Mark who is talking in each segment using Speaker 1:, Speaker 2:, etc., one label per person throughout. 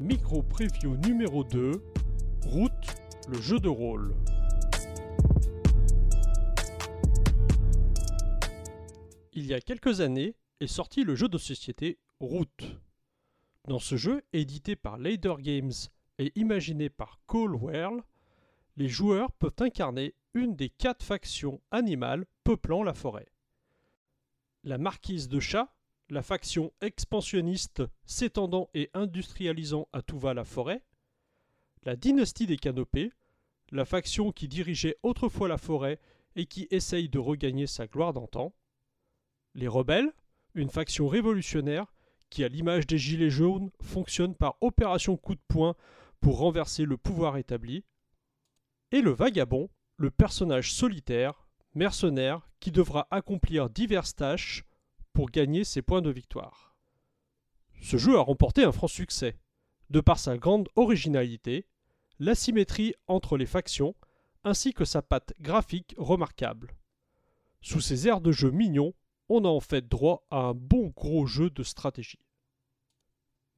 Speaker 1: Micro Preview numéro 2 Route, le jeu de rôle. Il y a quelques années est sorti le jeu de société Route. Dans ce jeu, édité par Lader Games et imaginé par Cole World, les joueurs peuvent incarner une des quatre factions animales peuplant la forêt. La marquise de chat, la faction expansionniste s'étendant et industrialisant à tout va la forêt, la dynastie des canopées, la faction qui dirigeait autrefois la forêt et qui essaye de regagner sa gloire d'antan, les rebelles, une faction révolutionnaire qui, à l'image des Gilets jaunes, fonctionne par opération coup de poing pour renverser le pouvoir établi, et le vagabond, le personnage solitaire, mercenaire, qui devra accomplir diverses tâches pour gagner ses points de victoire. Ce jeu a remporté un franc succès, de par sa grande originalité, l'asymétrie entre les factions, ainsi que sa patte graphique remarquable. Sous ses airs de jeu mignons, on a en fait droit à un bon gros jeu de stratégie.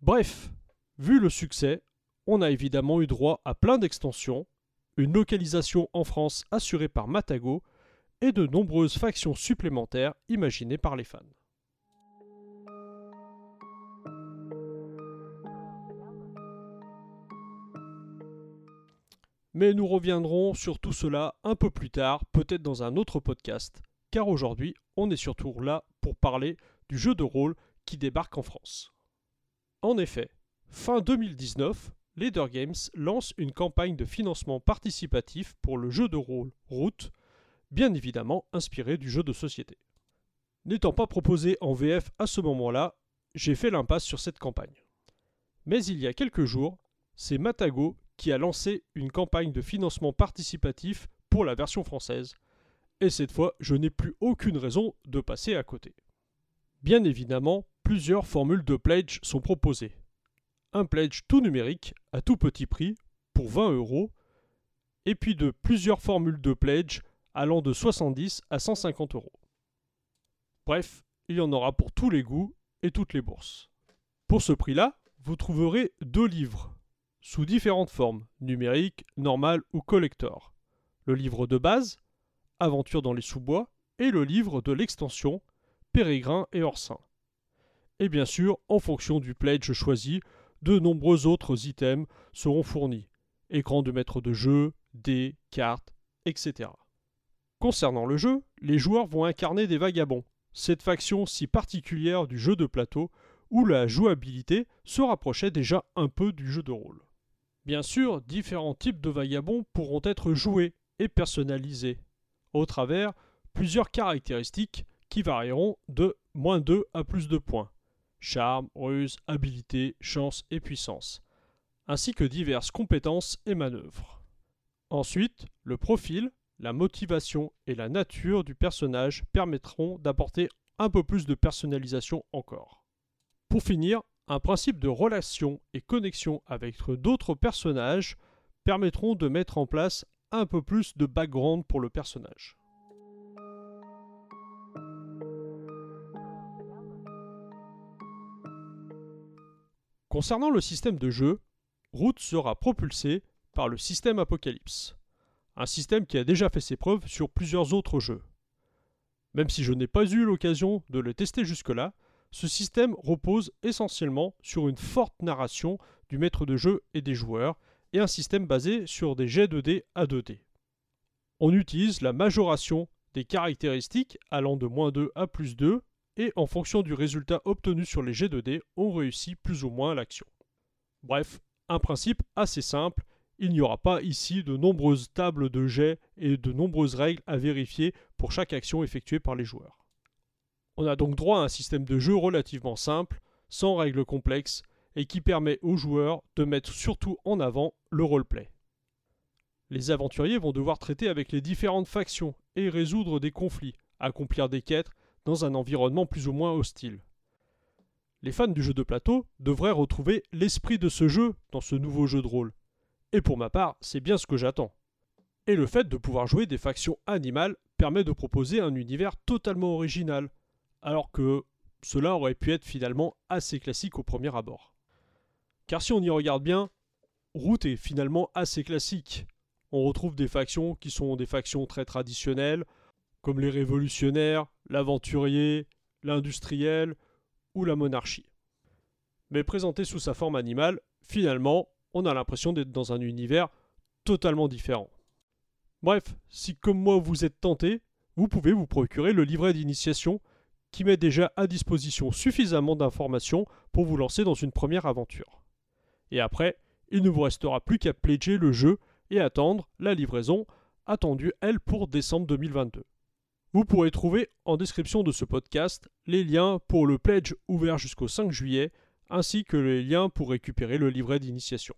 Speaker 1: Bref, vu le succès, on a évidemment eu droit à plein d'extensions, une localisation en France assurée par Matago et de nombreuses factions supplémentaires imaginées par les fans. Mais nous reviendrons sur tout cela un peu plus tard, peut-être dans un autre podcast, car aujourd'hui on est surtout là pour parler du jeu de rôle qui débarque en France. En effet, fin 2019, Leader Games lance une campagne de financement participatif pour le jeu de rôle Route, bien évidemment inspiré du jeu de société. N'étant pas proposé en VF à ce moment-là, j'ai fait l'impasse sur cette campagne. Mais il y a quelques jours, c'est Matago qui a lancé une campagne de financement participatif pour la version française, et cette fois je n'ai plus aucune raison de passer à côté. Bien évidemment, plusieurs formules de pledge sont proposées. Un pledge tout numérique à tout petit prix pour 20 euros, et puis de plusieurs formules de pledge allant de 70 à 150 euros. Bref, il y en aura pour tous les goûts et toutes les bourses. Pour ce prix-là, vous trouverez deux livres sous différentes formes, numérique, normal ou collector. Le livre de base, Aventure dans les sous-bois, et le livre de l'extension, Pérégrin et Orsin. Et bien sûr, en fonction du pledge choisi, de nombreux autres items seront fournis. Écran de maître de jeu, dés, cartes, etc. Concernant le jeu, les joueurs vont incarner des vagabonds, cette faction si particulière du jeu de plateau où la jouabilité se rapprochait déjà un peu du jeu de rôle. Bien sûr, différents types de vagabonds pourront être joués et personnalisés, au travers plusieurs caractéristiques qui varieront de moins 2 à plus de points charme, ruse, habileté, chance et puissance, ainsi que diverses compétences et manœuvres. Ensuite, le profil, la motivation et la nature du personnage permettront d'apporter un peu plus de personnalisation encore. Pour finir, un principe de relation et connexion avec d'autres personnages permettront de mettre en place un peu plus de background pour le personnage. Concernant le système de jeu, Root sera propulsé par le système Apocalypse, un système qui a déjà fait ses preuves sur plusieurs autres jeux. Même si je n'ai pas eu l'occasion de le tester jusque-là, ce système repose essentiellement sur une forte narration du maître de jeu et des joueurs, et un système basé sur des jets de dés à 2D. On utilise la majoration des caractéristiques allant de moins 2 à plus 2, et en fonction du résultat obtenu sur les jets de dés, on réussit plus ou moins l'action. Bref, un principe assez simple, il n'y aura pas ici de nombreuses tables de jets et de nombreuses règles à vérifier pour chaque action effectuée par les joueurs. On a donc droit à un système de jeu relativement simple, sans règles complexes, et qui permet aux joueurs de mettre surtout en avant le roleplay. Les aventuriers vont devoir traiter avec les différentes factions et résoudre des conflits, accomplir des quêtes dans un environnement plus ou moins hostile. Les fans du jeu de plateau devraient retrouver l'esprit de ce jeu dans ce nouveau jeu de rôle. Et pour ma part, c'est bien ce que j'attends. Et le fait de pouvoir jouer des factions animales permet de proposer un univers totalement original, alors que cela aurait pu être finalement assez classique au premier abord. Car si on y regarde bien, Route est finalement assez classique. On retrouve des factions qui sont des factions très traditionnelles, comme les révolutionnaires, l'aventurier, l'industriel ou la monarchie. Mais présenté sous sa forme animale, finalement, on a l'impression d'être dans un univers totalement différent. Bref, si comme moi vous êtes tenté, vous pouvez vous procurer le livret d'initiation qui met déjà à disposition suffisamment d'informations pour vous lancer dans une première aventure. Et après, il ne vous restera plus qu'à pledger le jeu et attendre la livraison, attendue elle pour décembre 2022. Vous pourrez trouver en description de ce podcast les liens pour le pledge ouvert jusqu'au 5 juillet, ainsi que les liens pour récupérer le livret d'initiation.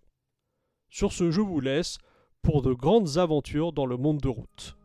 Speaker 1: Sur ce, je vous laisse pour de grandes aventures dans le monde de route.